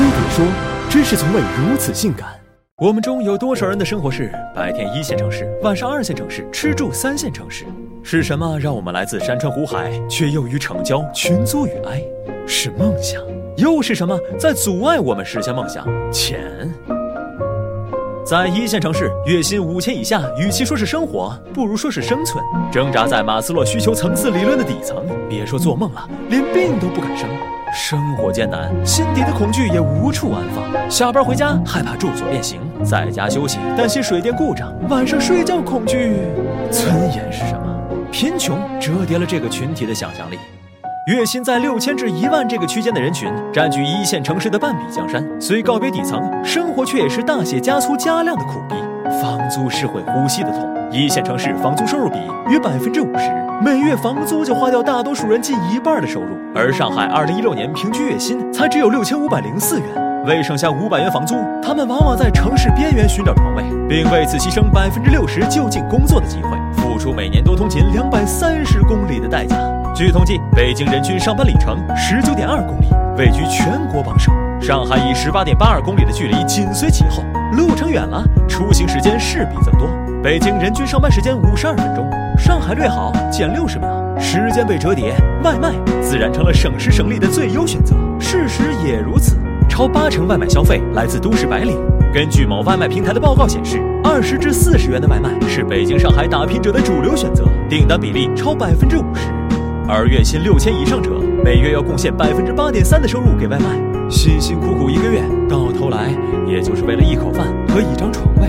飞碟说：“知识从未如此性感。”我们中有多少人的生活是白天一线城市，晚上二线城市，吃住三线城市？是什么让我们来自山川湖海，却又于城郊群租与哀？是梦想。又是什么在阻碍我们实现梦想？钱。在一线城市，月薪五千以下，与其说是生活，不如说是生存。挣扎在马斯洛需求层次理论的底层，别说做梦了，连病都不敢生。生活艰难，心底的恐惧也无处安放。下班回家害怕住所变形，在家休息担心水电故障，晚上睡觉恐惧。尊严是什么？贫穷折叠了这个群体的想象力。月薪在六千至一万这个区间的人群，占据一线城市的半壁江山。虽告别底层，生活却也是大写加粗加量的苦逼。房租是会呼吸的痛。一线城市房租收入比约百分之五十，每月房租就花掉大多数人近一半的收入。而上海二零一六年平均月薪才只有六千五百零四元，为省下五百元房租，他们往往在城市边缘寻找床位，并为此牺牲百分之六十就近工作的机会，付出每年多通勤两百三十公里的代价。据统计，北京人均上班里程十九点二公里，位居全国榜首。上海以十八点八二公里的距离紧随其后，路程远了，出行时间势必增多。北京人均上班时间五十二分钟，上海略好，减六十秒。时间被折叠，外卖自然成了省时省力的最优选择。事实也如此，超八成外卖消费来自都市白领。根据某外卖平台的报告显示，二十至四十元的外卖是北京、上海打拼者的主流选择，订单比例超百分之五十。而月薪六千以上者，每月要贡献百分之八点三的收入给外卖，辛辛苦苦一个月，到头来也就是为了一口饭和一张床位。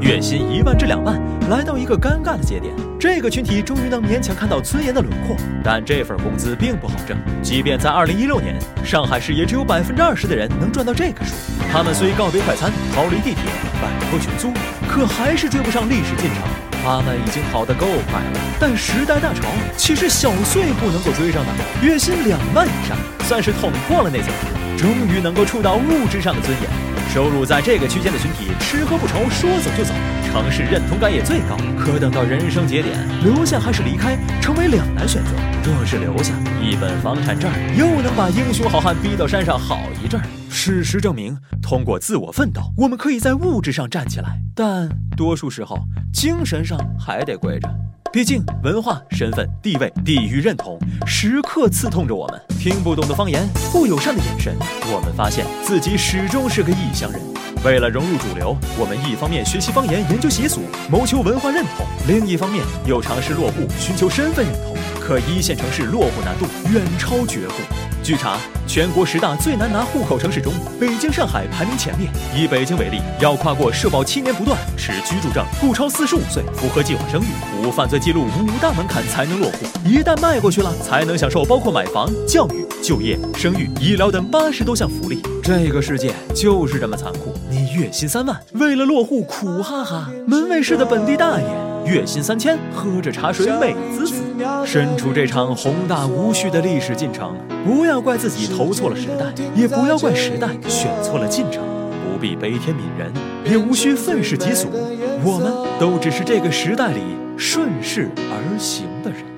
月薪一万至两万，来到一个尴尬的节点，这个群体终于能勉强看到尊严的轮廓。但这份工资并不好挣，即便在二零一六年，上海市也只有百分之二十的人能赚到这个数。他们虽告别快餐，逃离地铁，摆脱群租，可还是追不上历史进程。他们已经跑得够快了，但时代大潮岂是小碎步能够追上的？月薪两万以上，算是捅破了那层纸，终于能够触到物质上的尊严。收入在这个区间的群体，吃喝不愁，说走就走，城市认同感也最高。可等到人生节点，留下还是离开，成为两难选择。若是留下，一本房产证又能把英雄好汉逼到山上好一阵儿。事实证明，通过自我奋斗，我们可以在物质上站起来，但多数时候，精神上还得跪着。毕竟，文化、身份、地位、地域认同时刻刺痛着我们。听不懂的方言，不友善的眼神，我们发现自己始终是个异乡人。为了融入主流，我们一方面学习方言、研究习俗，谋求文化认同；另一方面又尝试落户，寻求身份认同。可一线城市落户难度远超绝户。据查，全国十大最难拿户口城市中，北京、上海排名前列。以北京为例，要跨过社保七年不断、持居住证、不超四十五岁、符合计划生育、无犯罪记录五大门槛才能落户。一旦迈过去了，才能享受包括买房、教育、就业、生育、医疗等八十多项福利。这个世界就是这么残酷。你月薪三万，为了落户苦哈哈；门卫室的本地大爷，月薪三千，喝着茶水美滋滋。身处这场宏大无序的历史进程，不要怪自己投错了时代，也不要怪时代选错了进程。不必悲天悯人，也无需愤世嫉俗。我们都只是这个时代里顺势而行的人。